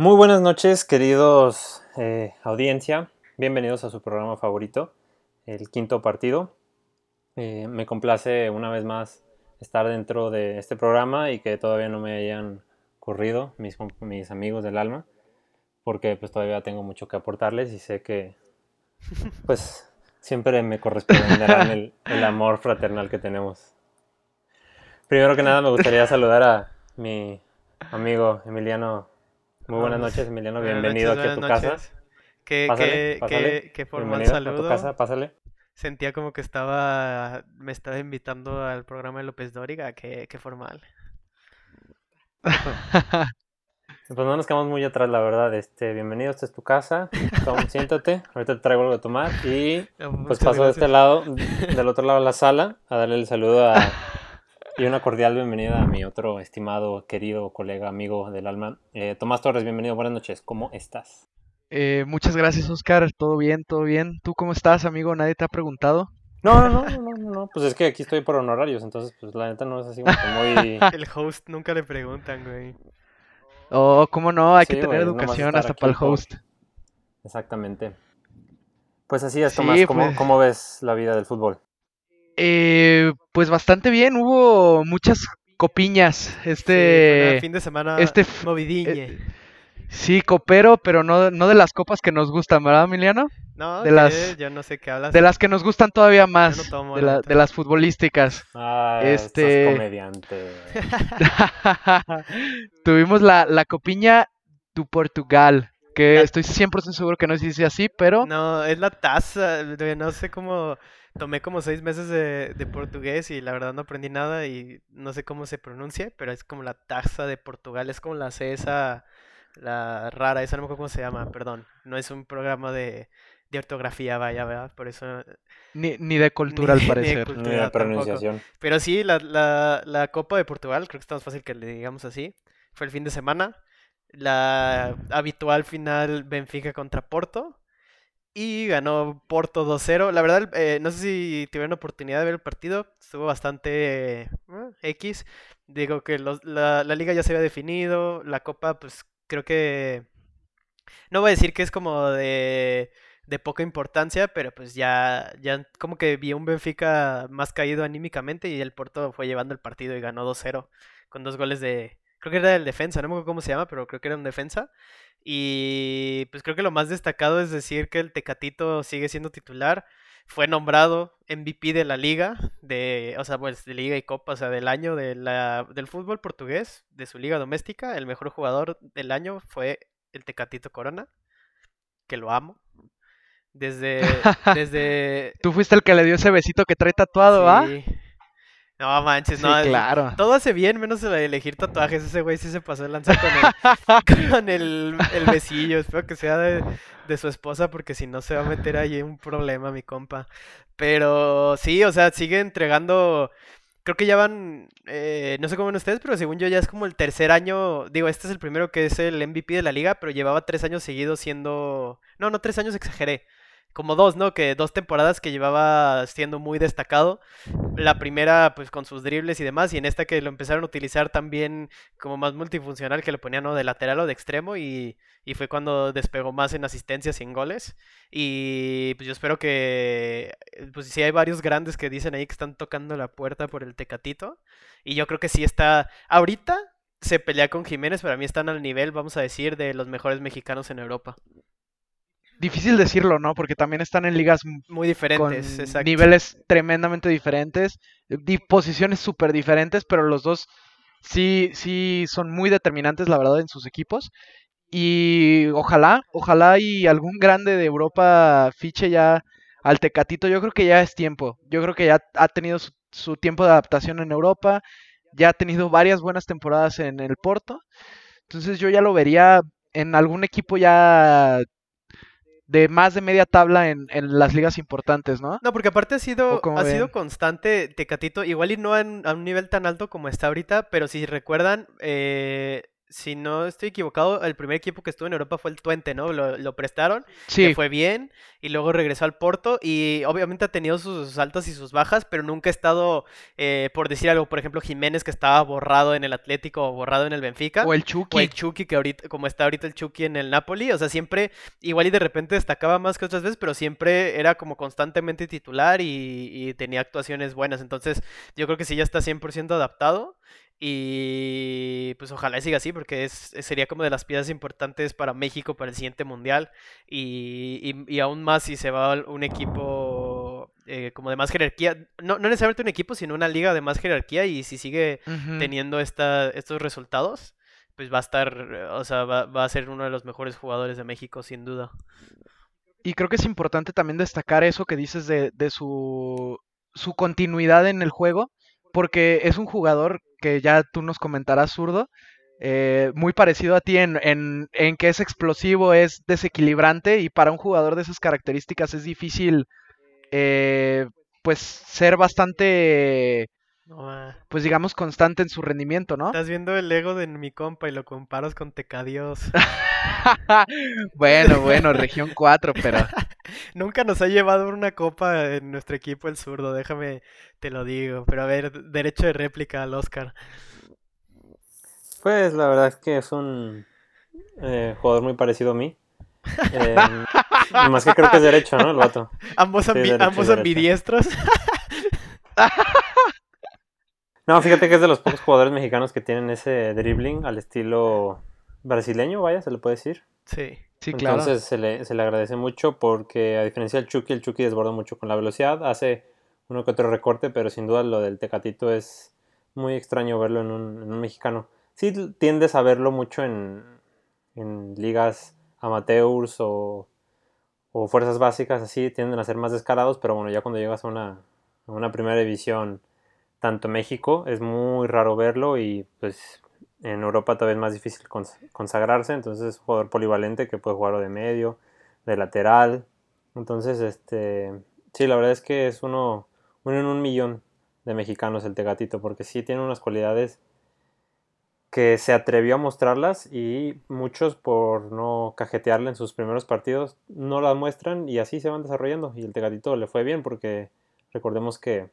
Muy buenas noches, queridos eh, audiencia. Bienvenidos a su programa favorito, el quinto partido. Eh, me complace una vez más estar dentro de este programa y que todavía no me hayan corrido mis, mis amigos del alma, porque pues todavía tengo mucho que aportarles y sé que pues siempre me corresponderán el, el amor fraternal que tenemos. Primero que nada me gustaría saludar a mi amigo Emiliano muy buenas noches, Emiliano. Bienvenido aquí a tu casa. Qué, Pásale, qué, qué, formal a saludo. tu casa, pásale. Sentía como que estaba, me estaba invitando al programa de López Dóriga, qué, qué formal. Pues no nos quedamos muy atrás, la verdad. Este, bienvenido, esta es tu casa. Toma, siéntate. Ahorita te traigo algo de tomar. Y pues Muchas paso de este lado, del otro lado de la sala, a darle el saludo a, y una cordial bienvenida a mi otro estimado, querido colega, amigo del alma. Eh, Tomás Torres, bienvenido, buenas noches. ¿Cómo estás? Eh, muchas gracias, Oscar. Todo bien, todo bien. ¿Tú cómo estás, amigo? Nadie te ha preguntado. No, no, no, no, no, no. Pues es que aquí estoy por honorarios, entonces, pues la neta no es así muy. El host nunca le preguntan, güey. Oh, ¿cómo no? Hay Sí, que tener güey, educación hasta para el por- host. Exactamente. Pues así es, Sí, Tomás. ¿Cómo, pues. cómo ves la vida del fútbol? Eh, pues bastante bien. Hubo muchas copiñas. Sí, Este, una fin de semana este movidiñe. sí, copero, pero no, no de las copas que nos gustan, ¿verdad, Emiliano? No, de las- Yo no sé qué hablas. De las que nos gustan todavía más, tomo, de, la de las futbolísticas. Ah, Este- estás comediante. Tuvimos la, la copiña du Portugal, que La- estoy 100% seguro que no se dice así, pero No, es la taza. No sé cómo. Tomé como seis meses de, de portugués y la verdad no aprendí nada y no sé cómo se pronuncia, pero es como la taza de Portugal. Es como la C esa, la rara, esa no me acuerdo cómo se llama, perdón. No es un programa de, de ortografía, vaya, ¿verdad? Por eso. ni, ni de cultura Ni- al ni de parecer. cultura. Ni tampoco. pronunciación. Pero sí, la, la, la Copa de Portugal, creo que está más fácil que le digamos así. Fue el fin de semana. La habitual final Benfica contra Porto. Y ganó Porto 2-0. La verdad, eh, no sé si tuvieron oportunidad de ver el partido. Estuvo bastante eh, X. Digo que los- la, la liga ya se había definido. La Copa, pues creo que... No voy a decir que es como de, de poca importancia, pero pues ya, ya como que vi un Benfica más caído anímicamente y el Porto fue llevando el partido y ganó 2-0 con dos goles de... Creo que era el defensa, no me acuerdo cómo se llama, pero creo que era un defensa. Y pues creo que lo más destacado es decir que el Tecatito sigue siendo titular. Fue nombrado MVP de la liga, de, o sea, pues de liga y copa, o sea, del año de la, del fútbol portugués, de su liga doméstica. El mejor jugador del año fue el Tecatito Corona, que lo amo. Desde, desde, Tú fuiste el que le dio ese besito que trae tatuado, ¿ah? sí. No manches, Sí, no. claro. Todo hace bien, menos el elegir tatuajes. Ese güey sí se pasó de lanza con el, con el, el besillo. Espero que sea de, de su esposa, porque si no se va a meter ahí un problema, mi compa. Pero sí, o sea, sigue entregando. Creo que ya van, eh, no sé cómo ven ustedes, pero según yo ya es como el tercer año. Digo, este es el primero que es el MVP de la liga, pero llevaba tres años seguidos siendo. No, no, tres años exageré. Como dos, ¿no? Que dos temporadas que llevaba siendo muy destacado. La primera, pues con sus dribles y demás, y en esta que lo empezaron a utilizar también como más multifuncional, que lo ponían ¿no? de lateral o de extremo, y, y fue cuando despegó más en asistencias y en goles. Y pues yo espero que, pues sí hay varios grandes que dicen ahí que están tocando la puerta por el Tecatito, y yo creo que sí está, ahorita se pelea con Jiménez, para mí están al nivel, vamos a decir, de los mejores mexicanos en Europa. Difícil decirlo, ¿no? Porque también están en ligas Muy con diferentes, exacto. niveles tremendamente diferentes, di- posiciones súper diferentes, pero los dos sí, sí son muy determinantes, la verdad, en sus equipos. Y ojalá, ojalá y algún grande de Europa fiche ya al Tecatito. Yo creo que ya es tiempo. Yo creo que ya ha tenido su, su tiempo de adaptación en Europa. Ya ha tenido varias buenas temporadas en el Porto. Entonces yo ya lo vería en algún equipo ya de más de media tabla en, en las ligas importantes, ¿no? No, porque aparte ha sido, ¿O cómo ha sido constante Tecatito, igual y no en- a un nivel tan alto como está ahorita, pero si recuerdan, eh, si no estoy equivocado, el primer equipo que estuvo en Europa fue el Twente, ¿no? Lo, lo prestaron, Sí, le fue bien y luego regresó al Porto y obviamente ha tenido sus altas y sus bajas, pero nunca ha estado, eh, por decir algo, por ejemplo, Jiménez que estaba borrado en el Atlético o borrado en el Benfica. o el O Chucky. el Chucky, que ahorita, como está ahorita el Chucky en el Napoli, o sea, siempre, igual y de repente destacaba más que otras veces, pero siempre era como constantemente titular y, y tenía actuaciones buenas. Entonces, yo creo que sí ya está 100% adaptado y pues ojalá siga así, porque es, sería como de las piezas importantes para México para el siguiente mundial y, y- y aún más si se va un equipo eh, como de más jerarquía, no, no necesariamente un equipo, sino una liga de más jerarquía y si sigue teniendo esta, estos resultados, pues va a estar, eh, o sea, va, va a ser uno de los mejores jugadores de México, sin duda. Y creo que es importante también destacar eso que dices de, de su, su continuidad en el juego, porque es un jugador que ya tú nos comentarás, zurdo, eh, muy parecido a ti en, en, en que es explosivo, es desequilibrante y para un jugador de esas características es difícil, eh, pues, ser bastante. Pues, digamos, constante en su rendimiento, ¿no? Estás viendo el ego de mi compa y lo comparas con Tecadios. bueno, bueno, región 4, pero... Nunca nos ha llevado una copa en nuestro equipo el zurdo, déjame, te lo digo. Pero a ver, derecho de réplica al Oscar. Pues la verdad es que es un eh, jugador muy parecido a mí. Eh, más que creo que es derecho, ¿no? El vato. Ambos, Sí, ambi- derecho, ambos ambidiestros. No, fíjate que es de los pocos jugadores mexicanos que tienen ese dribbling al estilo brasileño, vaya, se le puede decir. Sí. Sí, claro. Entonces se le, se le agradece mucho porque a diferencia del Chucky, el Chucky desborda mucho con la velocidad, hace uno que otro recorte, pero sin duda lo del Tecatito es muy extraño verlo en un, en un mexicano. Sí tiendes a verlo mucho en, en ligas amateurs o, o fuerzas básicas, así tienden a ser más descarados, pero bueno, ya cuando llegas a una, a una primera división, tanto México, es muy raro verlo y pues en Europa todavía es más difícil cons- consagrarse, entonces es un jugador polivalente que puede jugar de medio, de lateral. Entonces, este, sí, la verdad es que es uno, uno en un millón de mexicanos el Tegatito, porque sí tiene unas cualidades que se atrevió a mostrarlas y muchos por no cajetearle en sus primeros partidos no las muestran y así se van desarrollando y el Tegatito le fue bien porque recordemos que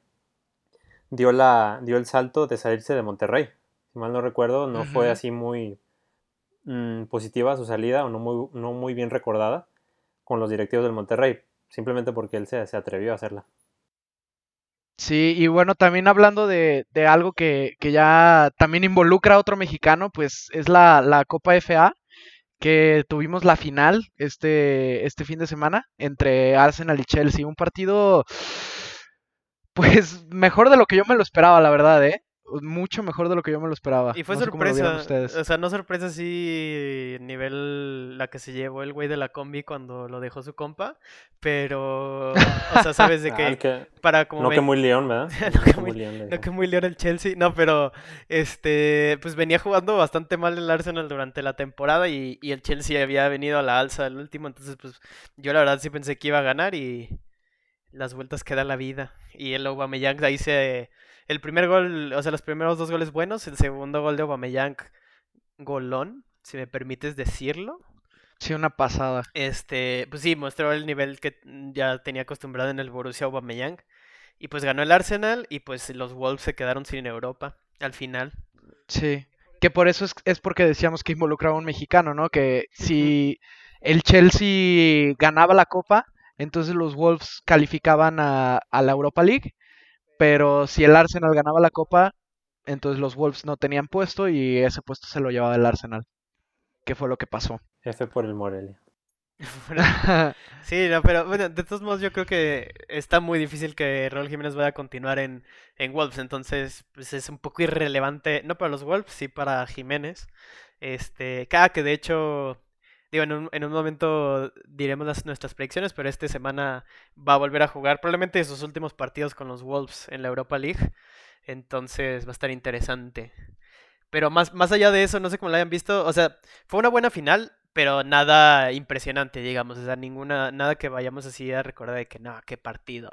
dio la dio el salto de salirse de Monterrey si mal no recuerdo, no fue así muy mm, positiva su salida o no muy, no muy bien recordada con los directivos del Monterrey, simplemente porque él se, se atrevió a hacerla. Sí, y bueno, también hablando de, de algo que, que ya también involucra a otro mexicano, pues es la, la Copa FA, que tuvimos la final este, este fin de semana entre Arsenal y Chelsea. Un partido, pues mejor de lo que yo me lo esperaba, la verdad, ¿eh? Mucho mejor de lo que yo me lo esperaba. Y fue No sorpresa. ustedes. O sea, no sorpresa así nivel la que se llevó el güey de la combi cuando lo dejó su compa. Pero, o sea, sabes de Ah, que para como no me- que muy león, ¿verdad? No que muy- león, le No que muy león el Chelsea, no, pero este, pues venía jugando bastante mal el Arsenal durante la temporada y, y el Chelsea había venido a la alza el último, entonces pues yo la verdad sí pensé que iba a ganar y las vueltas que da la vida. Y el Aubameyang ahí se el primer gol, o sea, los primeros dos goles buenos, el segundo gol de Aubameyang golón, si me permites decirlo. Sí, una pasada. Este, pues sí, mostró el nivel que ya tenía acostumbrado en el Borussia Aubameyang. Y pues ganó el Arsenal y pues los Wolves se quedaron sin Europa al final. Sí. Que por eso es, es porque decíamos que involucraba a un mexicano, ¿no? Que si el Chelsea ganaba la copa, entonces los Wolves calificaban a, a la Europa League. Pero si el Arsenal ganaba la copa, entonces los Wolves no tenían puesto y ese puesto se lo llevaba el Arsenal. Que fue lo que pasó. F por el Morelia. Sí, no, pero bueno, de todos modos yo creo que está muy difícil que Raúl Jiménez vaya a continuar en, en Wolves, entonces pues es un poco irrelevante, no para los Wolves, sí para Jiménez. Este, cada que de hecho, digo, en un, en un momento diremos las, nuestras predicciones, pero esta semana va a volver a jugar probablemente sus últimos partidos con los Wolves en la Europa League, entonces va a estar interesante. Pero más, más allá de eso, no sé cómo lo hayan visto, o sea, fue una buena final, pero nada impresionante, digamos, o sea, ninguna, nada que vayamos así a recordar de que no, qué partido.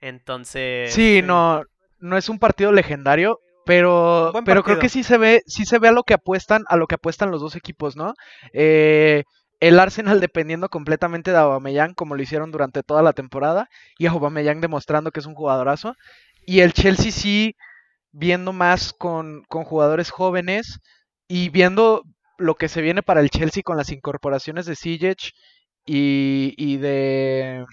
Entonces. Sí, eh, no, no es un partido legendario, Pero, Buen pero creo que sí se ve, sí se ve a lo que apuestan, a lo que apuestan los dos equipos, ¿no? Eh, el Arsenal dependiendo completamente de Aubameyang, como lo hicieron durante toda la temporada, y Aubameyang demostrando que es un jugadorazo. Y el Chelsea sí viendo más con, con jugadores jóvenes y viendo lo que se viene para el Chelsea con las incorporaciones de y, y de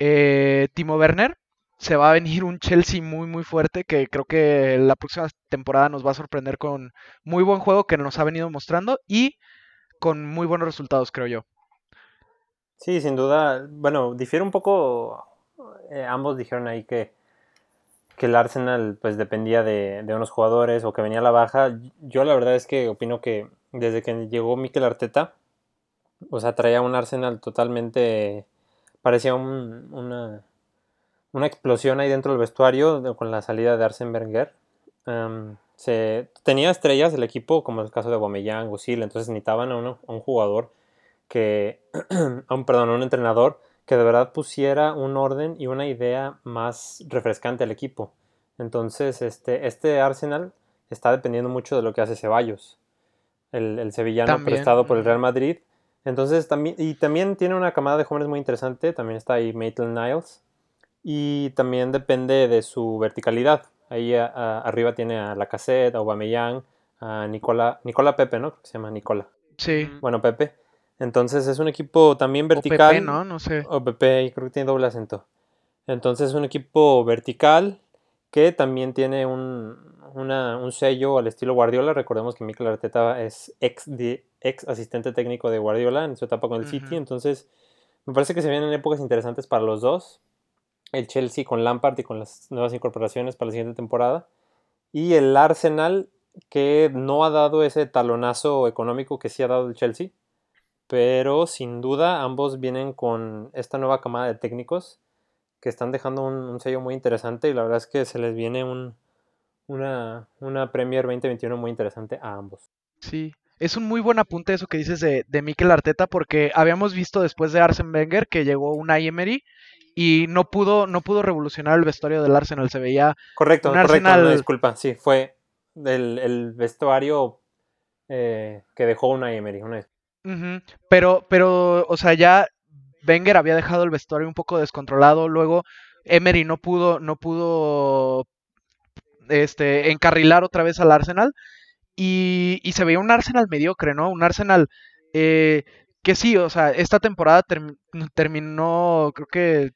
eh, Timo Werner. Se va a venir un Chelsea muy muy fuerte que creo que la próxima temporada nos va a sorprender con muy buen juego que nos ha venido mostrando y con muy buenos resultados, creo yo. Sí, sin duda. Bueno, difiere un poco. eh, ambos dijeron ahí que, que el Arsenal pues dependía de, de unos jugadores o que venía a la baja. Yo la verdad es que opino que desde que llegó Mikel Arteta, o sea, traía un Arsenal totalmente. parecía un- una, una explosión ahí dentro del vestuario de- con la salida de Arsene Wenger. Em, se, tenía estrellas el equipo, como el caso de Aubameyang, Özil, entonces necesitaban a, uno- a un jugador que, a un, perdón, a un entrenador que de verdad pusiera un orden y una idea más refrescante al equipo. Entonces, este, este Arsenal está dependiendo mucho de lo que hace Ceballos, el, el sevillano También, prestado por el. Real Madrid. Entonces, también, y también tiene una camada de jóvenes muy interesante, también está ahí Maitland Niles, y también depende de su verticalidad. Ahí a- a- arriba tiene a Lacazette, a Aubameyang, a Nicola, Nicola Pepe, ¿no? Creo que se llama Nicola. Sí. Bueno, Pepe. Entonces es un equipo también O vertical. PP, ¿no? No sé. O Pepe, creo que tiene doble acento. Entonces es un equipo vertical que también tiene un, una- un sello al estilo Guardiola. Recordemos que Mikel Arteta es ex, de- ex asistente técnico de Guardiola en su etapa con el City. Entonces me parece que se vienen épocas interesantes para los dos. El Chelsea con Lampard y con las nuevas incorporaciones para la siguiente temporada. Y el Arsenal que no ha dado ese talonazo económico que sí ha dado el Chelsea. Pero sin duda ambos vienen con esta nueva camada de técnicos que están dejando un, sello muy interesante y la verdad es que se les viene un, una, una Premier 2021 muy interesante a ambos. Sí, es un muy buen apunte eso que dices de, de Mikel Arteta, porque habíamos visto después de Arsene Wenger que llegó una Emery y no pudo, no pudo revolucionar el vestuario del Arsenal. Se veía, Correcto, Un correcto, Arsenal- una disculpa, sí, fue el, el vestuario eh, que dejó una Emery. Una... Pero, pero, o sea, ya Wenger había dejado el vestuario un poco descontrolado. Luego Emery no pudo, no pudo, este, encarrilar otra vez al Arsenal y, y se veía un Arsenal mediocre, ¿no? Un Arsenal eh, que sí, o sea, esta temporada term- terminó, creo que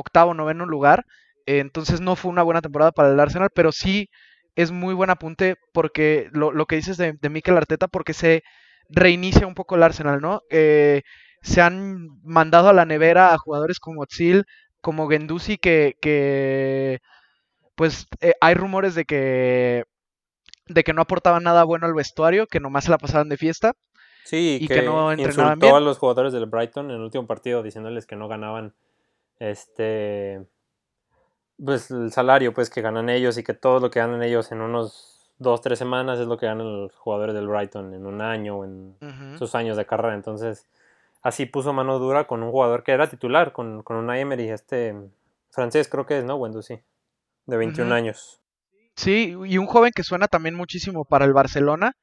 octavo, noveno lugar, eh, entonces no fue una buena temporada para el Arsenal, pero sí es muy buen apunte porque lo, lo que dices de, de Mikel Arteta, porque se reinicia un poco el Arsenal, ¿no? Eh, se han mandado a la nevera a jugadores como Ozil, como Gendusi, que, que pues eh, hay rumores de que de que no aportaban nada bueno al vestuario, que nomás se la pasaban de fiesta. Sí, Y que, que no entrenaban insultó bien. a los jugadores del Brighton en el último partido diciéndoles que no ganaban este pues el salario pues que ganan ellos y que todo lo que ganan ellos en unos dos, tres semanas es lo que ganan los jugadores del Brighton en un año o en sus años de carrera. Entonces, así puso mano dura con un jugador que era titular, con, con una Emery, este francés creo que es, ¿no? Wendu, sí. De 21 Ujú. años. Sí, y un joven que suena también muchísimo para el Barcelona.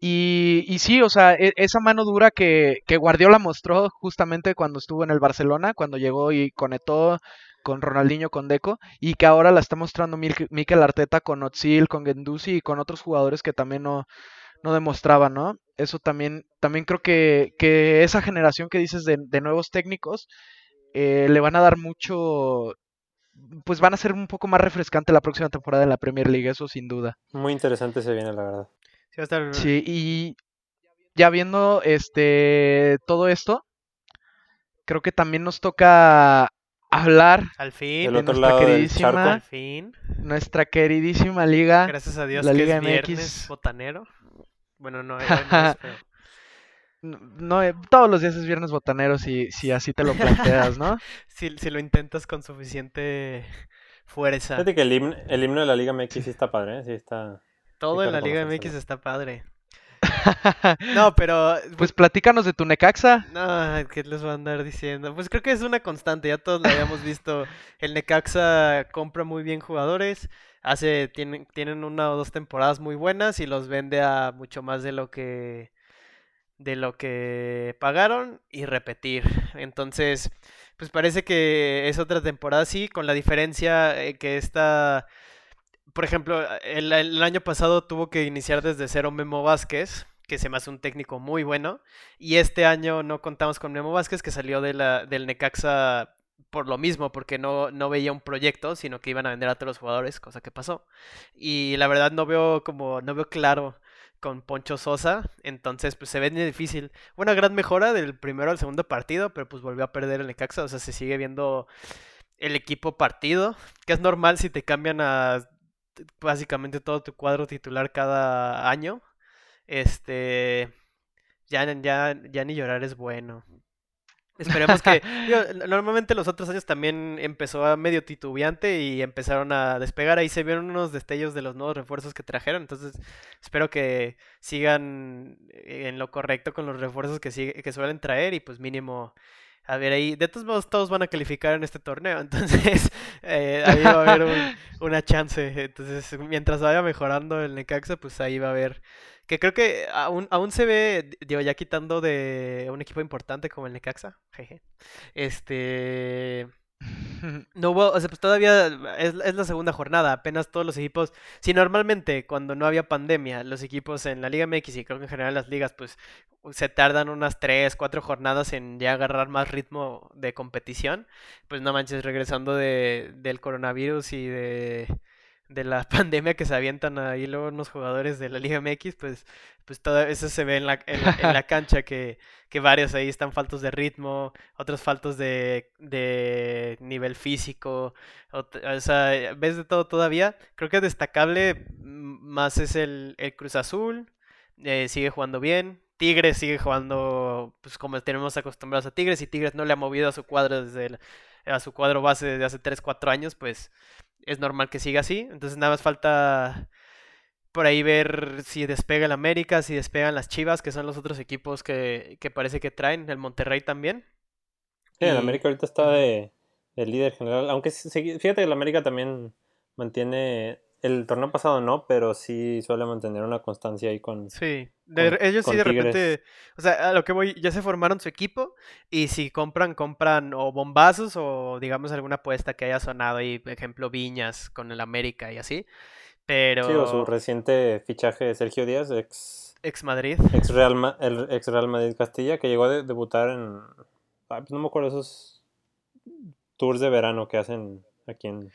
Y, y sí, o sea, e- esa mano dura que, que Guardiola mostró justamente cuando estuvo en el Barcelona, cuando llegó y conectó con Ronaldinho, con Deco, y que ahora la está mostrando Mikel Arteta con Özil, con Gendusi y con otros jugadores que también no, no demostraban, ¿no? Eso también, también creo que, que esa generación que dices de, de nuevos técnicos eh, le van a dar mucho, pues van a ser un poco más refrescante la próxima temporada en la Premier League, eso sin duda. Muy interesante se viene, la verdad. Sí, va a estar- Sí, y ya viendo este todo esto, creo que también nos toca hablar Al fin, Del de otro nuestra queridísima, al charco. fin. nuestra queridísima liga. Gracias a Dios la que Liga es viernes MX. botanero. Bueno, no, no es, pero- No, no, eh, todos los días es viernes botanero si, si así te lo planteas, ¿no? si, si lo intentas con suficiente fuerza. Fíjate que el himno, el himno de la Liga MX sí está padre, ¿eh? Sí está... Todo en la Liga MX está padre. No, pero Pues platícanos de tu Necaxa. No, ¿qué les voy a andar diciendo? Pues creo que es una constante, ya todos lo habíamos visto. El Necaxa compra muy bien jugadores, hace, tienen, tienen una o dos temporadas muy buenas y los vende a mucho más de lo que de lo que pagaron y repetir. Entonces, pues parece que es otra temporada así, con la diferencia eh, que esta, por ejemplo, el, año pasado tuvo que iniciar desde cero Memo Vázquez, que se me hace un técnico muy bueno, y este año no contamos con Memo Vázquez, que salió de la, del Necaxa por lo mismo, porque no, no veía un proyecto, sino que iban a vender a todos los jugadores, cosa que pasó. Y la verdad no veo como, no veo claro con Poncho Sosa, entonces pues se ve difícil. Una gran mejora del primero al segundo partido, pero pues volvió a perder el Necaxa, o sea, se sigue viendo el equipo partido, que es normal si te cambian a básicamente todo tu cuadro titular cada año. Este ya, ya, ya ni llorar es bueno. Esperemos que. normalmente los otros años también empezó a medio titubeante y empezaron a despegar. Ahí se vieron unos destellos de los nuevos refuerzos que trajeron. Entonces, espero que sigan en lo correcto con los refuerzos que, que suelen traer y, pues, mínimo. A ver, ahí, de todos modos, todos van a calificar en este torneo. Entonces, eh, ahí va a haber una chance. Entonces, mientras vaya mejorando el Necaxa, pues ahí va a haber que creo que aún, aún se ve, digo, ya quitando de un equipo importante como el Necaxa. Jeje. Este. No hubo, o sea, pues todavía es, es, la segunda jornada, apenas todos los equipos, si normalmente cuando no había pandemia, los equipos en la Liga MX y creo que en general las ligas, pues se tardan unas 3, 4 jornadas en ya agarrar más ritmo de competición, pues no manches, regresando de, del coronavirus y de, de la pandemia que se avientan ahí luego unos jugadores de la Liga MX, pues, pues todo eso se ve en la, en, la cancha, que, que, varios ahí están faltos de ritmo, otros faltos de, de nivel físico, o, sea, ves de todo todavía. Creo que destacable más es el, el Cruz Azul, eh, sigue jugando bien. Tigres sigue jugando pues como tenemos acostumbrados a Tigres y Tigres no le ha movido a su cuadro desde a su cuadro base desde hace 3, 4 años, pues es normal que siga así. Entonces nada más falta por ahí ver si despega el América, si despegan las Chivas, que son los otros equipos que, parece que traen, el Monterrey también. Sí, el América ahorita está de, líder general, aunque fíjate que el América también mantiene el torneo pasado no, pero sí suele mantener una constancia ahí con. Sí, ellos sí de repente. O sea, a lo que voy, ya se formaron su equipo y si compran, compran o bombazos o digamos alguna apuesta que haya sonado ahí, por ejemplo, Viñas con el América y así. Pero. Sí, o su reciente fichaje de Sergio Díaz, ex. Ex Madrid. Ex Real, el ex Real Madrid Castilla, que llegó a debutar en. Pues no me acuerdo esos tours de verano que hacen aquí en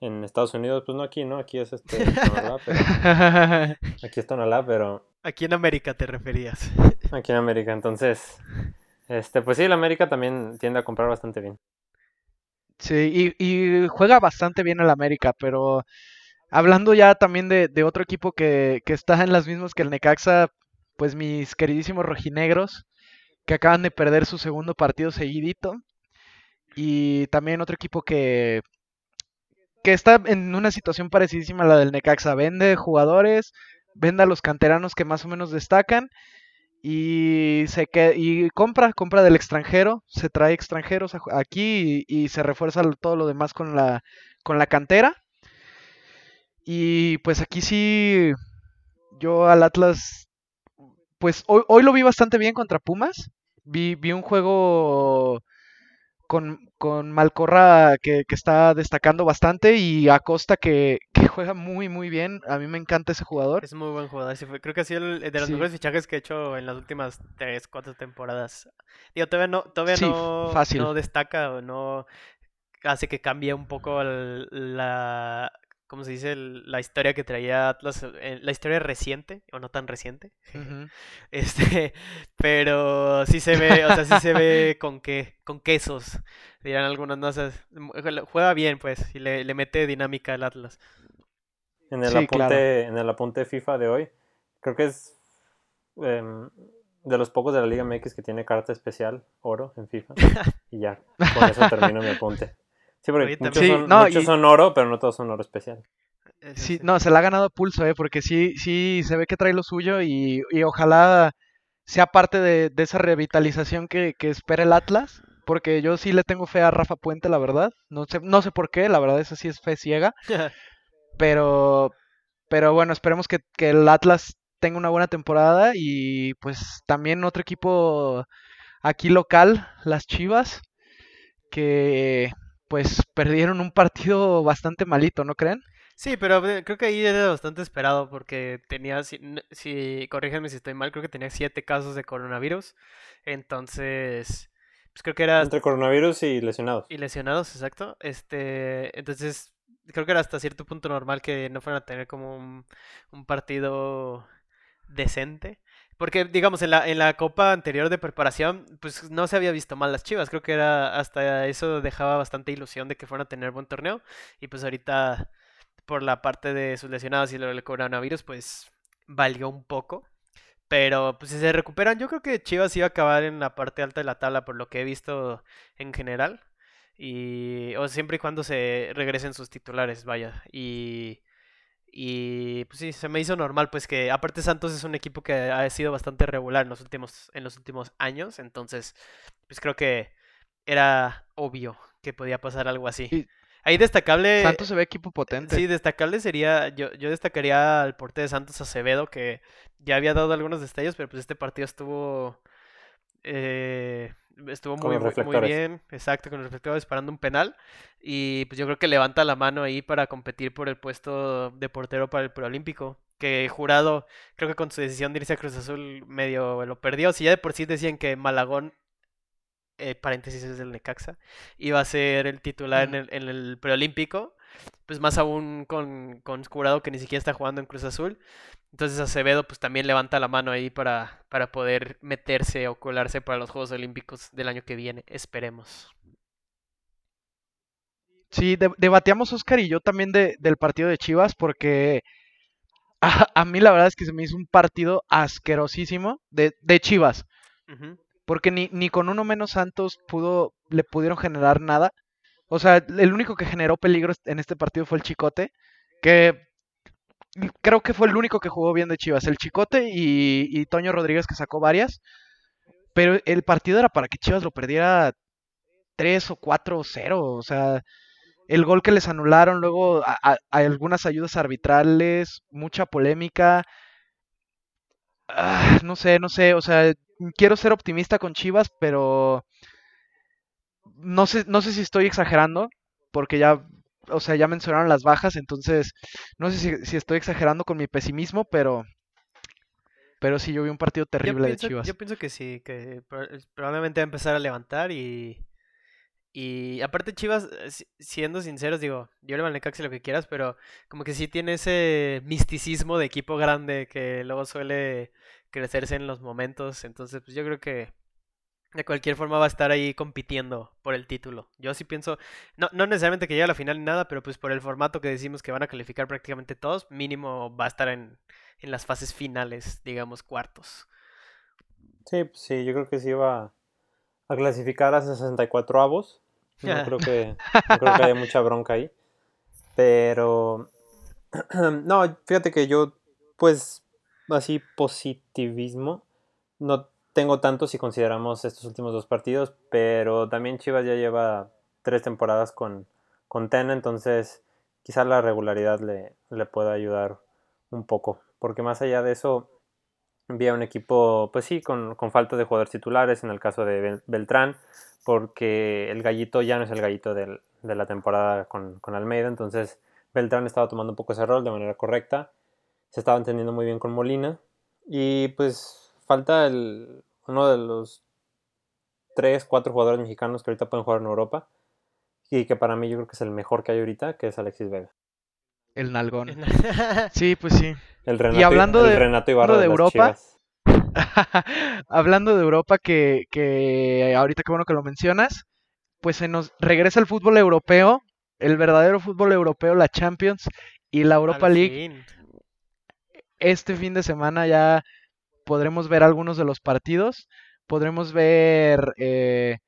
en Estados Unidos, pues no aquí, ¿no? Aquí es este Tonalá, pero... Aquí es Tonalá, pero... Aquí en América te referías. Aquí en América, entonces... Este, pues sí, el América también tiende a comprar bastante bien. Sí, y, juega bastante bien el América, pero hablando ya también de, de otro equipo que, que, está en las mismas que el Necaxa, pues mis queridísimos rojinegros, que acaban de perder su segundo partido seguidito. Y también otro equipo que que está en una situación parecidísima a la del Necaxa. Vende jugadores, vende a los canteranos que más o menos destacan y se y compra, compra del extranjero, se trae extranjeros aquí y, se refuerza todo lo demás con la, con la cantera. Y pues aquí sí, yo al Atlas, pues hoy, hoy lo vi bastante bien contra Pumas. Vi, vi un juego con, con Malcorra que, está destacando bastante y Acosta que, que, juega muy muy bien. A mí me encanta ese jugador. Es muy buen jugador. creo que ha sido el de los mejores fichajes que he hecho en las últimas 3, 4 temporadas. Digo, todavía no, todavía no, no destaca o no hace que cambie un poco la, ¿cómo se dice? la historia que traía Atlas, eh, la historia reciente, o no tan reciente. Este, pero sí se ve, o sea, sí se ve con qué, con quesos, dirán algunas, no juega bien, pues, y le, mete dinámica al Atlas. En el, apunte, en el apunte FIFA de hoy, creo que es em, de los pocos de la Liga MX que tiene carta especial, oro, en FIFA. y ya, con eso termino mi apunte. Sí, porque muchos, son, oro, pero no todos son oro especial. Sí, no, se la ha ganado pulso, ¿eh? Porque sí, sí, se ve que trae lo suyo y, ojalá sea parte de, esa revitalización que, espera el Atlas. Porque yo sí le tengo fe a Rafa Puente, la verdad. No sé, no sé por qué, la verdad, esa sí es fe ciega. Pero, pero bueno, esperemos que, que el Atlas tenga una buena temporada y pues también otro equipo aquí local, las Chivas, que pues perdieron un partido bastante malito, ¿no creen? Sí, pero eh, creo que ahí era bastante esperado porque tenía, si, si corrígeme si estoy mal, creo que tenía siete casos de coronavirus. Entonces, pues creo que era Entre coronavirus y lesionados. y lesionados, exacto. Este, entonces creo que era hasta cierto punto normal que no fueran a tener como un, un partido decente. Porque, digamos, en la, en la copa anterior de preparación, pues no se había visto mal las Chivas. Creo que era hasta eso dejaba bastante ilusión de que fueran a tener buen torneo. Y pues ahorita, por la parte de sus lesionados y lo del coronavirus, pues valió un poco. Pero pues si se recuperan, yo creo que Chivas iba a acabar en la parte alta de la tabla por lo que he visto en general. Y o siempre y cuando se regresen sus titulares, vaya. Y y pues sí, se me hizo normal, pues que aparte Santos es un equipo que ha sido bastante regular en los últimos, en los últimos años, entonces pues creo que era obvio que podía pasar algo así. Ahí destacable, Santos se ve equipo potente. sí, destacable sería, yo, yo destacaría al portero de Santos Acevedo, que ya había dado algunos destellos, pero pues este partido estuvo eh, estuvo muy, muy, bien, exacto, con los reflectores disparando un penal. Y pues yo creo que levanta la mano ahí para competir por el puesto de portero para el preolímpico. Que Jurado, creo que con su decisión de irse a Cruz Azul medio lo perdió. Si ya de por sí decían que Malagón, eh, paréntesis es del Necaxa, iba a ser el titular en el, en el preolímpico, pues más aún con, con Jurado que ni siquiera está jugando en Cruz Azul. Entonces Acevedo pues también levanta la mano ahí para, para poder meterse o colarse para los Juegos Olímpicos del año que viene, esperemos. Sí, de- debatíamos Oscar y yo también de- del partido de Chivas porque a, a mí la verdad es que se me hizo un partido asquerosísimo de, de Chivas. Porque ni, ni con uno menos Santos pudo, le pudieron generar nada. O sea, el único que generó peligro en este partido fue el Chicote, que creo que fue el único que jugó bien de Chivas. El Chicote y, y Toño Rodríguez que sacó varias. Pero el partido era para que Chivas lo perdiera 3 o 4 o 0. O sea, el gol que les anularon, luego a algunas ayudas arbitrales, mucha polémica. Ah, no sé, no sé, o sea, quiero ser optimista con Chivas, pero no sé, no sé si estoy exagerando, porque ya, o sea, ya mencionaron las bajas, entonces no sé si, si estoy exagerando con mi pesimismo, pero, pero sí, yo vi un partido Yo terrible de pienso, Chivas. yo pienso que sí, que pro- probablemente va a empezar a levantar y, y aparte Chivas, eh, si- siendo sinceros, digo, yo le lo que quieras, pero como que sí tiene ese misticismo de equipo grande que luego suele crecerse en los momentos, entonces pues yo creo que de cualquier forma va a estar ahí compitiendo por el título. Yo sí pienso, no, no necesariamente que llegue a la final ni nada, pero pues por el formato que decimos que van a calificar prácticamente todos, mínimo va a estar en, en las fases finales, digamos, cuartos. Sí, pues sí, yo creo que sí iba a clasificar a 64 avos. No creo que, no creo que haya mucha bronca ahí. Pero, no, fíjate que yo, pues, así positivismo, no tengo tanto si consideramos estos últimos dos partidos, pero también Chivas ya lleva tres temporadas con, con Tena, entonces quizá la regularidad le, le pueda ayudar un poco, porque más allá de eso, vi a un equipo, pues sí, con, con falta de jugadores titulares, en el caso de Bel- Beltrán, porque el gallito ya no es el gallito de la temporada con, con Almeida, entonces Beltrán estaba tomando un poco ese rol de manera correcta, se estaba entendiendo muy bien con Molina, y pues falta el, uno de los tres, cuatro jugadores mexicanos que ahorita pueden jugar en Europa, y que para mí yo creo que es el mejor que hay ahorita, que es Alexis Vega. El nalgón. Sí, pues sí. El Renato, hablando el de- Renato Ibarra hablando de, de Europa. Hablando de Europa, que, que ahorita qué bueno que lo mencionas, pues se nos regresa el fútbol europeo, el verdadero fútbol europeo, la Champions y la Europa Al League. fin. Este fin de semana ya podremos ver algunos de los partidos, podremos ver, eh,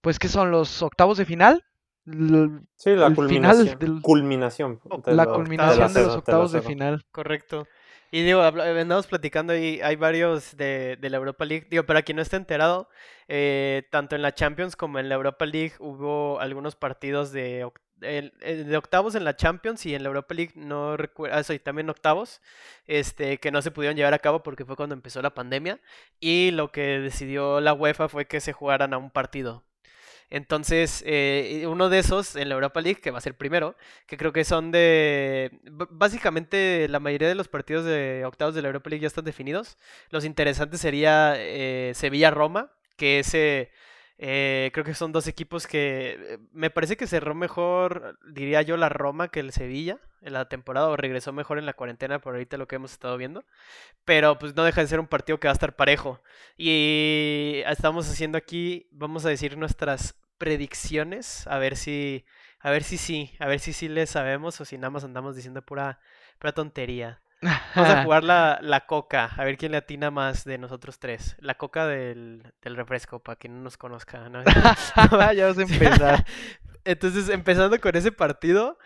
pues, ¿qué son los octavos de final? L- Sí, la culminación. final del- Culminación. de la culminación la de los octavos de final. Correcto. Y digo, andamos platicando y hay varios de, de la Europa League. Digo, para quien no esté enterado, eh, tanto en la Champions como en la Europa League hubo algunos partidos de, el- de octavos en la Champions y en la Europa League no recuerdo, ah, sí, también octavos, este, que no se pudieron llevar a cabo porque fue cuando empezó la pandemia y lo que decidió la UEFA fue que se jugaran a un partido. Entonces, eh, uno de esos en la Europa League, que va a ser primero, que creo que son de... Básicamente la mayoría de los partidos de octavos de la Europa League ya están definidos. Los interesantes sería eh, Sevilla-Roma, que ese... eh, creo que son dos equipos que eh, me parece que cerró mejor, diría yo, la Roma que el Sevilla en la temporada o regresó mejor en la cuarentena por ahorita lo que hemos estado viendo. Pero pues no deja de ser un partido que va a estar parejo. Y estamos haciendo aquí, vamos a decir nuestras predicciones, a ver si, a ver si sí, a ver si sí le sabemos o si nada más andamos diciendo pura, pura tontería. Vamos a jugar la, la coca, a ver quién le atina más de nosotros tres. La coca del, del refresco, para quien no nos conozca. ¿no? ya vas a empezar. Entonces, empezando con ese partido,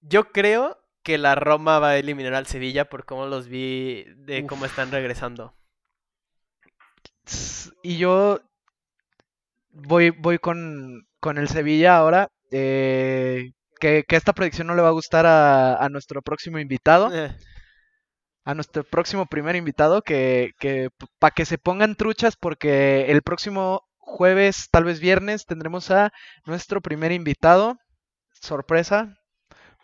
yo creo que la Roma va a eliminar al Sevilla por cómo los vi de cómo están regresando. Y yo voy, voy con, con el Sevilla ahora. eh, que, que esta predicción no le va a gustar a, a nuestro próximo invitado, Eh, a nuestro próximo primer invitado, que, que para que se pongan truchas, porque el próximo jueves, tal vez viernes, tendremos a nuestro primer invitado. Sorpresa.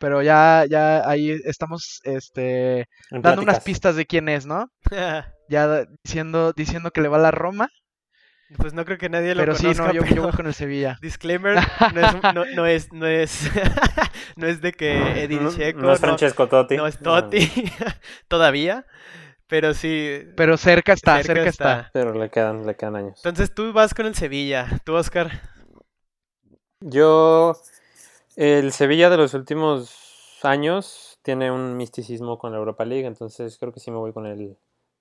Pero ya, ya ahí estamos este, dando unas pistas de quién es, ¿no? Ya diciendo, diciendo que le va a la Roma. Pues no creo que nadie lo Pero sí, no, yo, yo pero voy con el Sevilla. disclaimer, no es, no, no es, no es, no es de que Edin No, Dzeko, no es Francesco Totti. no es Totti, todavía, pero sí, Pero cerca está, cerca, cerca está. está. Pero le quedan, le quedan años. Entonces tú vas con el Sevilla, tú Oscar. Yo, el Sevilla de los últimos años tiene un misticismo con la Europa League, entonces creo que sí me voy con el,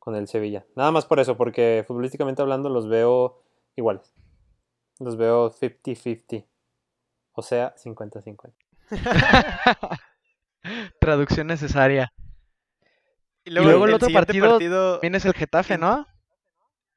con el Sevilla. Nada más por eso, porque futbolísticamente hablando los veo iguales. Los veo 50-50. O sea, 50-50. Traducción necesaria. Y luego el otro partido También es el Getafe, ¿no?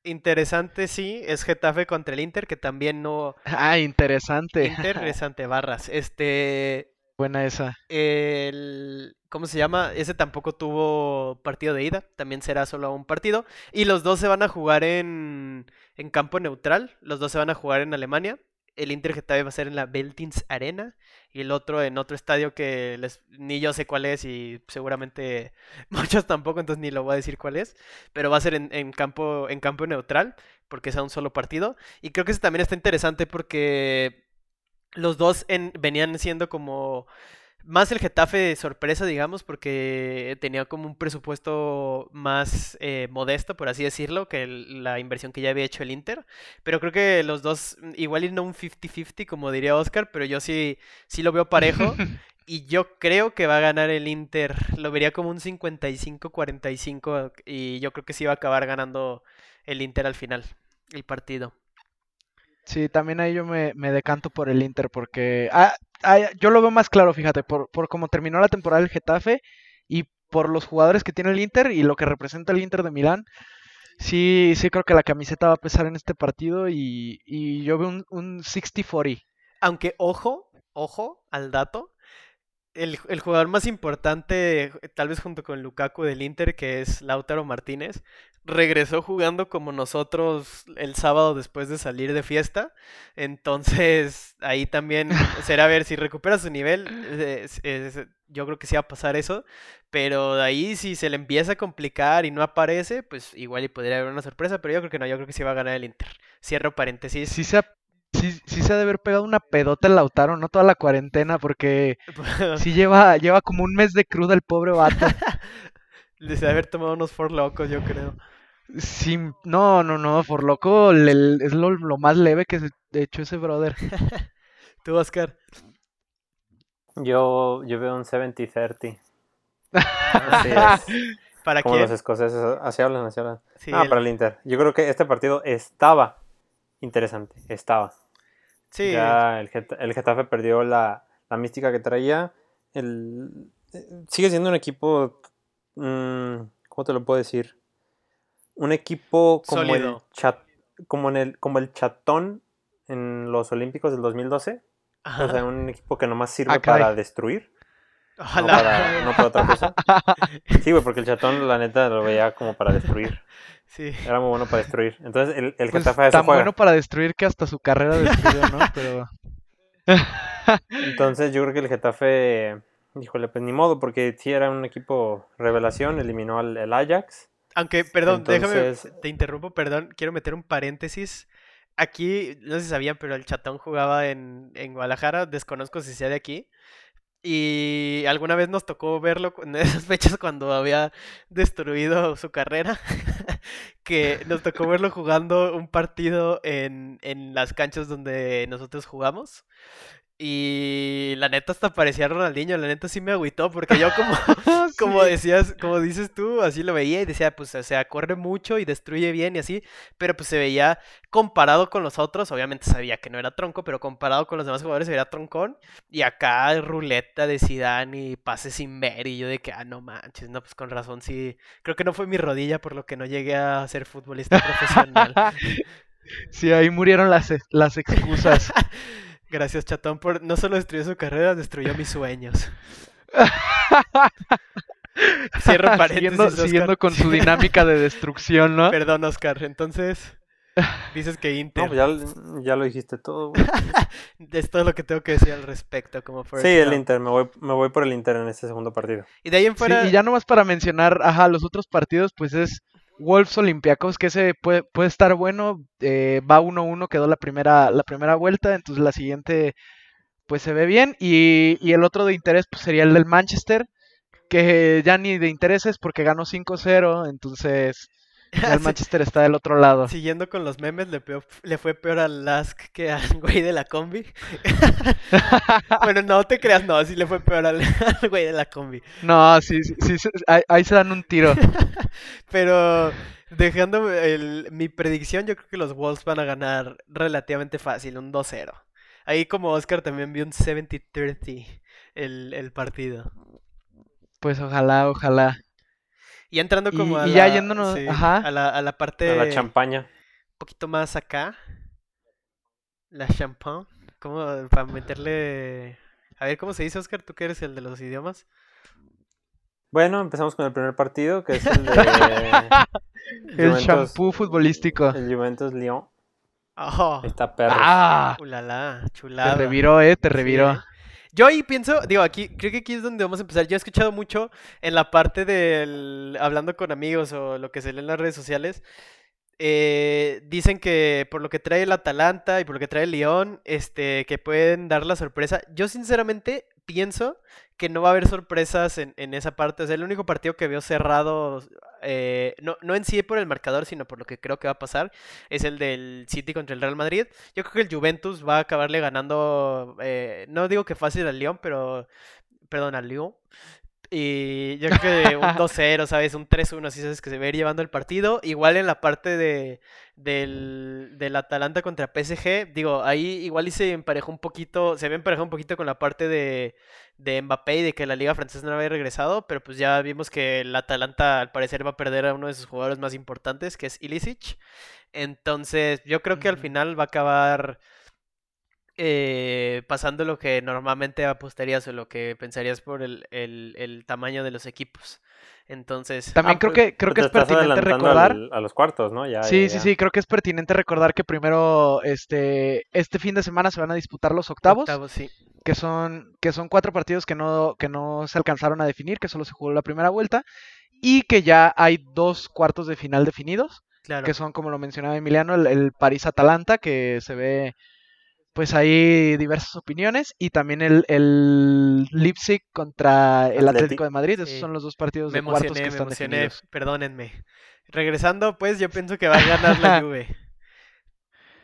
interesante, sí, es Getafe contra el Inter, que también no, Ah, interesante. Inter es ante Barras, este, Buena esa. El, ¿cómo se llama? Ese tampoco tuvo partido de ida, también será solo un partido. Y los dos se van a jugar en, en campo neutral, los dos se van a jugar en Alemania. El Inter Getafe va a ser en la Veltins Arena y el otro en otro estadio que les- ni yo sé cuál es y seguramente muchos tampoco, entonces ni lo voy a decir cuál es. Pero va a ser en, en campo, en campo neutral porque es a un solo partido. Y creo que ese también está interesante porque los dos en- venían siendo como más el Getafe de sorpresa, digamos, porque tenía como un presupuesto más eh, modesto, por así decirlo, que el- la inversión que ya había hecho el Inter. Pero creo que los dos, mm, igual y no un 50-50, como diría Oscar, pero yo sí, sí lo veo parejo. Y yo creo que va a ganar el Inter. Lo vería como un 55-45 y yo creo que sí va a acabar ganando el Inter al final, el partido. Sí, también ahí yo me, decanto por el Inter porque ah, yo lo veo más claro, fíjate, por, por cómo terminó la temporada del Getafe y por los jugadores que tiene el Inter y lo que representa el Inter de Milán. Sí, sí creo que la camiseta va a pesar en este partido y, y yo veo un, un 60-40. Aunque, ojo, ojo al dato. El, el jugador más importante, tal vez junto con Lukaku del Inter, que es Lautaro Martínez, regresó jugando como nosotros el sábado después de salir de fiesta. Entonces, ahí también será ver si recupera su nivel. es- es- yo creo que sí va a pasar eso. Pero de ahí, si se le empieza a complicar y no aparece, pues igual y podría haber una sorpresa. Pero yo creo que no, yo creo que sí va a ganar el Inter. Cierro paréntesis. Sí se ha, sí, sí se ha de haber pegado una pedota el Lautaro, no toda la cuarentena, porque sí lleva, lleva como un mes de cruda el pobre vato. Desde haber tomado unos for locos, yo creo. Sí, no, no, no, por loco, le- es lo, lo más leve que se de hecho ese brother. Tú, Oscar. Yo, yo veo un 70-30. Así es. ¿Para Como quién? los escoceses, así hablan, así hablan. Sí, ah, el- para el Inter. Yo creo que este partido estaba interesante, estaba. sí, Ya el, Get- el Getafe perdió la, la mística que traía. El, eh, sigue siendo un equipo, mm, ¿cómo te lo puedo decir? Un equipo como el, chat, como, en el, como el chatón en los Olímpicos del 2012. O sea, un equipo que nomás sirve Ah, para destruir. No para, no para otra cosa. Sí, güey, porque el chatón, la neta, lo veía como para destruir. Sí. Era muy bueno para destruir. Entonces, el, el Pues Getafe tan bueno para destruir que hasta su carrera destruyó, ¿no? Pero Entonces, yo creo que el Getafe, híjole, pues ni modo, porque sí era un equipo revelación, eliminó al el Ajax. Aunque, perdón, Entonces- déjame, te interrumpo, perdón, quiero meter un paréntesis. Aquí, no sé si sabían, pero el chatón jugaba en, en Guadalajara, desconozco si sea de aquí. Y alguna vez nos tocó verlo en esas fechas cuando había destruido su carrera, que nos tocó verlo jugando un partido en, en las canchas donde nosotros jugamos. Y la neta hasta parecía Ronaldinho, la neta sí me agüitó porque yo como, como decías, como dices tú, así lo veía y decía, pues, o sea, corre mucho y destruye bien y así, pero pues se veía comparado con los otros, obviamente sabía que no era tronco, pero comparado con los demás jugadores se veía troncón, y acá ruleta de Zidane y pases sin ver, y yo de que, ah, no manches, no, pues con razón, sí, creo que no fue mi rodilla por lo que no llegué a ser futbolista profesional. Sí, ahí murieron las, las excusas. Gracias, chatón, por no solo destruyó su carrera, destruyó mis sueños. Cierro paréntesis, siguiendo, Oscar. siguiendo con su dinámica de destrucción, ¿no? Perdón, Oscar. Entonces, dices que Inter. No, pues ya, ya lo dijiste todo, güey. Es todo lo que tengo que decir al respecto, como Sí, el. Inter, me voy, me voy por el Inter en este segundo partido. Y de ahí en Sí, fuera, y ya nomás para mencionar, ajá, los otros partidos, pues es Wolves Olympiacos, que ese puede, puede estar bueno. eh, va 1-1, quedó la primera, la primera vuelta, entonces la siguiente, pues se ve bien. Y, y el otro de interés, pues sería el del Manchester, que ya ni de interés es porque ganó 5-0, entonces ya el Manchester está del otro lado. siguiendo con los memes, le, peor- le fue peor al Lask que al güey de la combi. bueno, no te creas, no, sí le fue peor al, al güey de la combi. No, sí, sí, sí, ahí se dan un tiro. Pero dejando el- mi predicción, yo creo que los Wolves van a ganar relativamente fácil, un 2-0. Ahí como Oscar también vio un 70-30 el, el partido. Pues ojalá, ojalá. Y entrando Y- como a y ya la, yéndonos- sí, ajá. a la, a la parte A la un champaña. poquito más acá. La champagne. ¿Cómo? Para meterle... A ver, ¿cómo se dice, Oscar? ¿Tú que eres el de los idiomas? Bueno, empezamos con el primer partido, que es el de El shampoo futbolístico. el Juventus Lyon. ¡Oh! Ahí está perro. Ah, ¡Ulala! te Chulada. reviró, eh, te reviró. Yo ahí pienso, digo, aquí, creo que aquí es donde vamos a empezar. Yo he escuchado mucho en la parte del hablando con amigos o lo que se lee en las redes sociales. eh, dicen que por lo que trae el Atalanta y por lo que trae el León, este, que pueden dar la sorpresa. Yo sinceramente pienso que no va a haber sorpresas en, en esa parte. O sea, el único partido que veo cerrado, eh, no, no en sí por el marcador, sino por lo que creo que va a pasar, es el del City contra el Real Madrid. Yo creo que el Juventus va a acabarle ganando, eh, no digo que fácil al Lyon, pero, perdón, al Lyon. Y yo creo que un 2-0, ¿sabes? Un 3-1, así sabes que se va a ir llevando el partido. Igual en la parte de, del, del Atalanta contra PSG, digo, ahí igual y se emparejó un poquito, se ve emparejado un poquito con la parte de, de Mbappé y de que la liga francesa no había regresado, pero pues ya vimos que el Atalanta al parecer va a perder a uno de sus jugadores más importantes, que es Ilicic. Entonces, yo creo que al final va a acabar eh, pasando lo que normalmente apostarías o lo que pensarías por el, el- el tamaño de los equipos. Entonces, También Ah, creo pues, que creo que es pertinente recordar. al- a los cuartos, ¿no? Ya, Sí, ya, sí, ya. sí, creo que es pertinente recordar que primero este este fin de semana se van a disputar los octavos, octavos, sí. que son que son cuatro partidos que no que no se alcanzaron a definir, que solo se jugó la primera vuelta y que ya hay dos cuartos de final definidos, Claro. que son como lo mencionaba Emiliano, el, el París-Atalanta, que se ve pues hay diversas opiniones y también el, el Leipzig contra el. Atlético de Madrid, esos Sí. son los dos partidos Me de cuartos que me están emocioné, definidos. perdónenme. Regresando, pues yo pienso que va a ganar la Juve.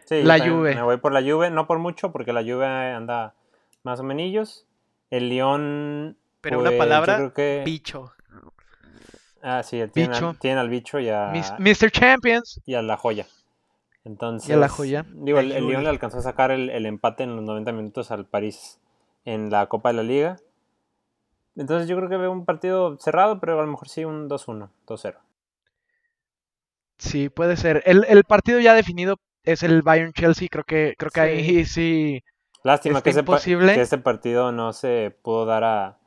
Sí, La Juve. Me voy por la Juve, no por mucho, porque la Juve anda más o menos. El León. Pero pues, una yo palabra, creo que- bicho. Ah, sí, tienen, Bicho. Al, tienen al bicho y a, Mis- Mr. Champions. y a la joya. Entonces, Y la joya. Digo, el, el. León le alcanzó a sacar el, el empate en los 90 minutos al París en la Copa de la Liga. Entonces yo creo que veo un partido cerrado, pero a lo mejor sí un 2-1, 2-0. Sí, puede ser. El, el partido ya definido es el Bayern Chelsea, creo que creo que ahí sí Lástima que ese, que ese partido no se pudo dar a...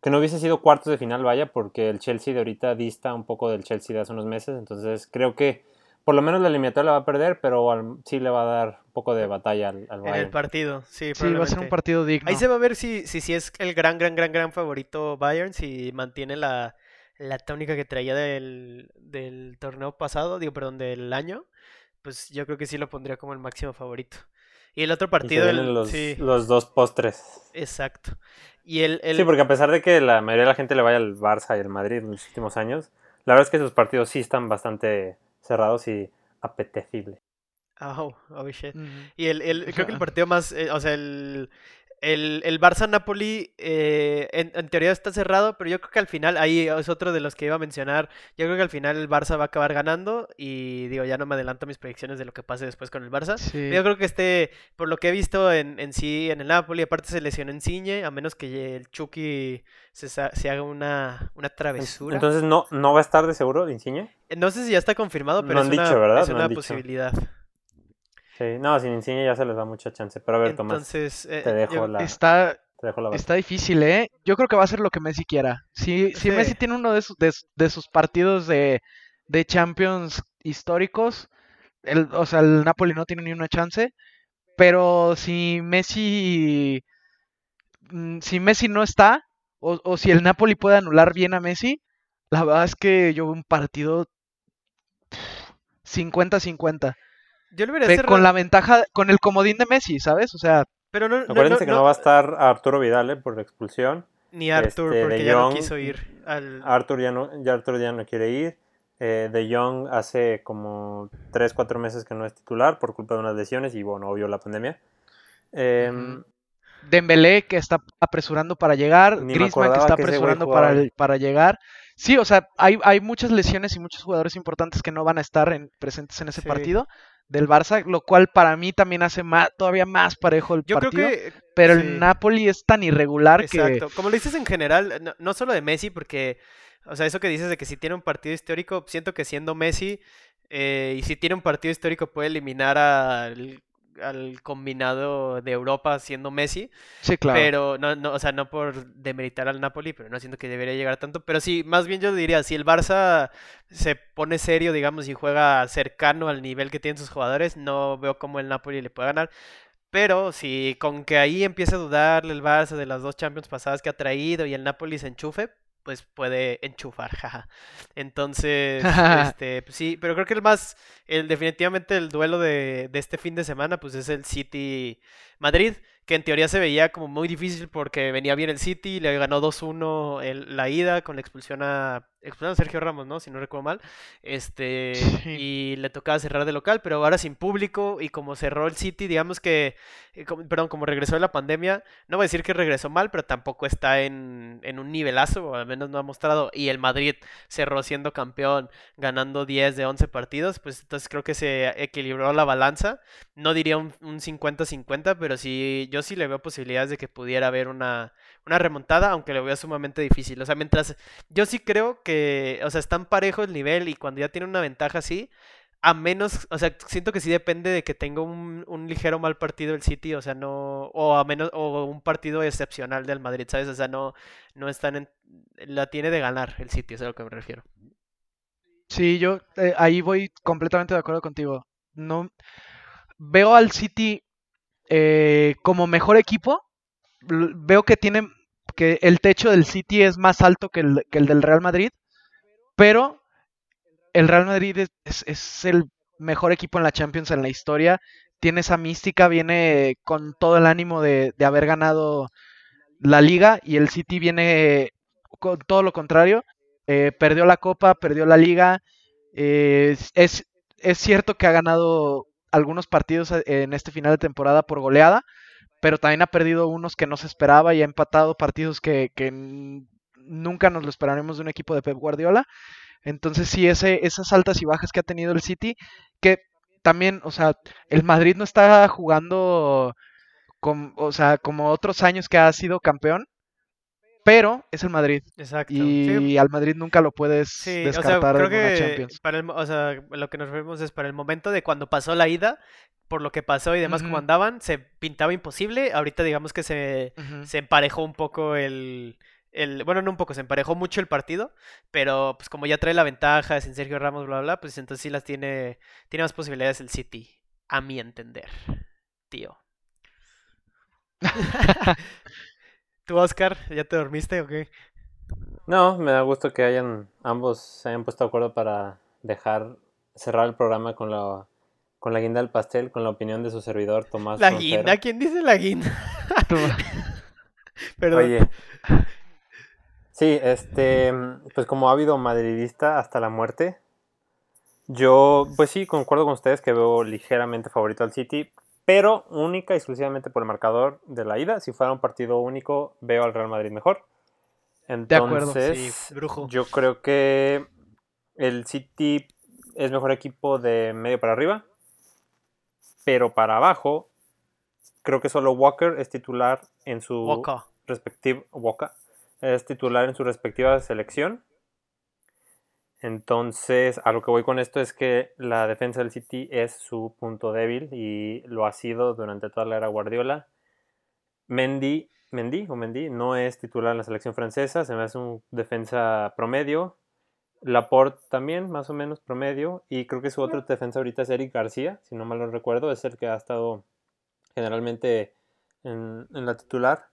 Que no hubiese sido cuartos de final, vaya, porque el Chelsea de ahorita dista un poco del Chelsea de hace unos meses. Entonces creo que por lo menos la eliminatoria la va a perder, pero al- sí le va a dar un poco de batalla al, al En el Bayern. partido, sí, Sí, va a ser un partido digno. Ahí se va a ver si, si, si es el gran, gran, gran, gran favorito Bayern, si mantiene la, la tónica que traía del, del torneo pasado, digo, perdón, del año, pues yo creo que sí lo pondría como el máximo favorito. Y el otro partido, el- los, sí, los dos postres. exacto. Y el, el- Sí, porque a pesar de que la mayoría de la gente le vaya al Barça y al Madrid en los últimos años, la verdad es que sus partidos sí están bastante cerrados y apetecibles. Oh, oh, shit. Y el, el- creo que el partido más, eh, o sea, el, el, el Barça-Napoli eh, en, en teoría está cerrado, pero yo creo que al final, ahí es otro de los que iba a mencionar, yo creo que al final el Barça va a acabar ganando y digo, ya no me adelanto a mis predicciones de lo que pase después con el Barça. Sí. Yo creo que este, por lo que he visto en, en sí, en el Napoli, aparte se lesionó Insigne, a menos que el Chucky se, se haga una, una travesura. Entonces no, no va a estar de seguro Insigne. no sé si ya está confirmado, pero No es han una, dicho, ¿verdad? es No una dicho. Sí, no, sin Insigne ya se les da mucha chance. Pero a ver, Tomás, Entonces, eh, te dejo yo- la, Está, te dejo la batuta. está difícil, ¿eh? Yo creo que va a ser lo que Messi quiera. Si, si Sí. Messi tiene uno de sus, de, de sus partidos de, de Champions históricos, el, o sea, el Napoli no tiene ni una chance. Pero si Messi, mm, si Messi no está, o, o si el Napoli puede anular bien a Messi, la verdad es que yo veo un partido 50-50. Yo lo hubiera Con la ventaja, con el comodín de Messi, ¿sabes? O sea, Pero no, Acuérdense no- que no va a estar Arturo Vidal eh, por expulsión. Ni Arthur, este, porque ya no quiso ir al... Arthur ya no, ya Arthur ya no quiere ir. Eh, de Jong hace como 3, 4 meses que no es titular por culpa de unas lesiones y bueno, obvio la pandemia. Em, Ujú. Dembélé que está apresurando para llegar, Griezmann que está apresurando para, para llegar. Sí, o sea, hay, hay muchas lesiones y muchos jugadores importantes que no van a estar en- presentes en ese Sí. partido del Barça, lo cual para mí también hace más, todavía más parejo el Yo creo partido. que... pero sí, el Napoli es tan irregular que Exacto. Como lo dices en general, no, no solo de Messi, porque... O sea, eso que dices de que si tiene un partido histórico, siento que siendo Messi, eh, y si tiene un partido histórico puede eliminar al, al combinado de Europa siendo Messi. sí, claro. Pero no, no, o sea, no por demeritar al Napoli, pero no siento que debería llegar tanto. Pero sí, más bien yo diría, si el Barça se pone serio, digamos, y juega cercano al nivel que tienen sus jugadores, no veo cómo el Napoli le puede ganar. Pero si con que ahí empiece a dudarle el Barça de las dos Champions pasadas que ha traído y el Napoli se enchufe, pues puede enchufar, jaja. Entonces, este, pues sí, pero creo que el más, el definitivamente el duelo de, de este fin de semana, pues es el City Madrid, que en teoría se veía como muy difícil porque venía bien el City, le ganó 2-1 el- la ida con la expulsión a, expulsaron a Sergio Ramos, ¿no? Si no recuerdo mal. Este, Sí. y le tocaba cerrar de local, pero ahora sin público y como cerró el City, digamos que, eh, como- perdón, como regresó de la pandemia, no voy a decir que regresó mal, pero tampoco está en, en un nivelazo, o al menos no ha mostrado. Y el Madrid cerró siendo campeón, ganando 10 de 11 partidos, pues entonces creo que se equilibró la balanza. No diría un un 50-50, pero sí, yo sí le veo posibilidades de que pudiera haber una, una remontada, aunque lo veo sumamente difícil. O sea, mientras yo sí creo que, o sea, están parejos el nivel y cuando ya tiene una ventaja así, a menos, o sea, siento que sí depende de que tenga un, un ligero mal partido el City, o sea, no, o a menos, o un partido excepcional del Madrid, ¿sabes? O sea, no, no están la tiene de ganar el City, es a lo que me refiero. Sí, yo eh, ahí voy completamente de acuerdo contigo. No veo al City eh, como mejor equipo. Veo que tiene que el techo del City es más alto que el, del Real Madrid, pero el Real Madrid es, el mejor equipo en la Champions en la historia. Tiene esa mística, viene con todo el ánimo de, haber ganado la liga y el City viene con todo lo contrario. Eh, perdió la copa, perdió la liga. eh, es, es cierto que ha ganado algunos partidos en este final de temporada por goleada, pero también ha perdido unos que no se esperaba y ha empatado partidos que, que nunca nos lo esperaremos de un equipo de Pep Guardiola. Entonces sí, ese, esas altas y bajas que ha tenido el City, que también, o sea, el Madrid no está jugando com- o sea, como otros años que ha sido campeón, pero es el Madrid. Exacto. Y Sí, al Madrid nunca lo puedes Sí, o sea, descartar creo en una que Champions. para el, o sea, lo que nos vemos es para el momento de cuando pasó la ida, por lo que pasó y demás como Ujú. andaban, se pintaba imposible. Ahorita digamos que se, se emparejó un poco el, el... Bueno, no un poco, se emparejó mucho el partido. Pero pues como ya trae la ventaja sin Sergio Ramos, bla, bla, bla, pues entonces sí las tiene, tiene más posibilidades el City, a mi entender, tío. ¿Tú, Oscar, ya te dormiste o qué? No, me da gusto que hayan ambos se hayan puesto de acuerdo para dejar cerrar el programa con la con la guinda del pastel, con la opinión de su servidor Tomás ¿La guinda? ¿Quién dice la guinda? Perdón. Oye. Sí, este, pues como ha habido madridista hasta la muerte, yo, pues sí, concuerdo con ustedes que veo ligeramente favorito al City, pero única y exclusivamente por el marcador de la ida. Si fuera un partido único, veo al Real Madrid mejor. acuerdo, Entonces, sí, brujo. yo creo que el City es mejor equipo de medio para arriba, pero para abajo, creo que solo Walker es titular en su respectiva es titular en su respectiva selección. Entonces, a lo que voy con esto es que la defensa del City es su punto débil y lo ha sido durante toda la era Guardiola. Mendy, Mendy o Mendy no es titular en la selección francesa, se me hace un defensa promedio. Laporte también, más o menos promedio. Y creo que su otro defensa ahorita es Eric García, si no mal lo recuerdo, es el que ha estado generalmente en, en la titular.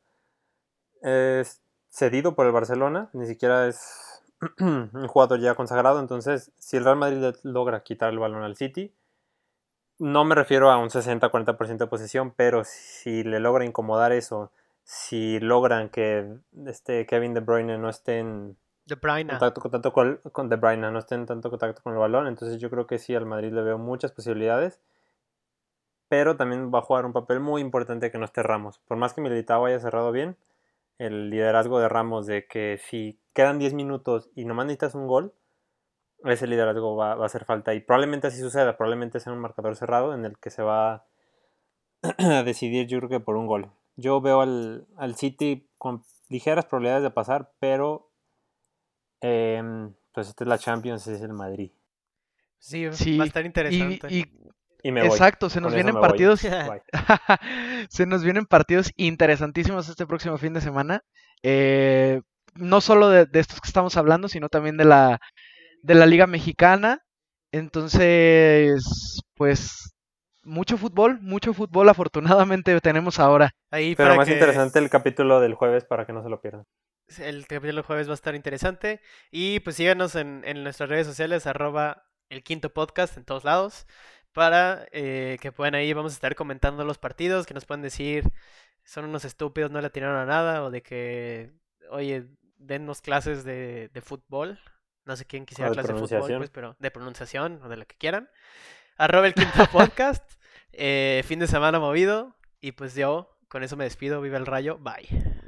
Es cedido por el Barcelona, ni siquiera es un jugador ya consagrado. Entonces, si el Real Madrid logra quitar el balón al City, no me refiero a un 60-40% de posesión, pero si le logra incomodar eso, si logran que este Kevin De Bruyne no esté en De contacto, contacto con, con De Bruyne, no esté en tanto contacto con el balón, entonces yo creo que sí al Madrid le veo muchas posibilidades, pero también va a jugar un papel muy importante que no esté Ramos. Por más que Militao haya cerrado bien, el liderazgo de Ramos de que si quedan 10 minutos y nomás necesitas un gol, ese liderazgo va, va a hacer falta y probablemente así suceda, probablemente sea un marcador cerrado en el que se va a decidir yo creo que por un gol. Yo veo al, al City con ligeras probabilidades de pasar, pero em, pues esta es la Champions, es el Madrid. Sí, Sí, va a estar interesante. y- Y me voy. exacto, se nos Con vienen partidos, se nos vienen partidos interesantísimos este próximo fin de semana. Eh, no solo de, de estos que estamos hablando, sino también de la, de la Liga Mexicana. Entonces, pues, mucho fútbol, mucho fútbol afortunadamente tenemos ahora. Ahí Pero para más que- interesante el capítulo del jueves para que no se lo pierdan. El capítulo del jueves va a estar interesante. Y pues síganos en, en nuestras redes sociales, arroba el quinto podcast en todos lados. Para eh, que puedan ahí, vamos a estar comentando los partidos, que nos puedan decir, son unos estúpidos, no le atinaron a nada, o de que, oye, dennos clases de, de fútbol. No sé quién quisiera de clases de fútbol, pues, pero de pronunciación o de lo que quieran. Arroba el quinto podcast. eh, fin de semana movido. Y pues yo con eso me despido. Viva el rayo. Bye.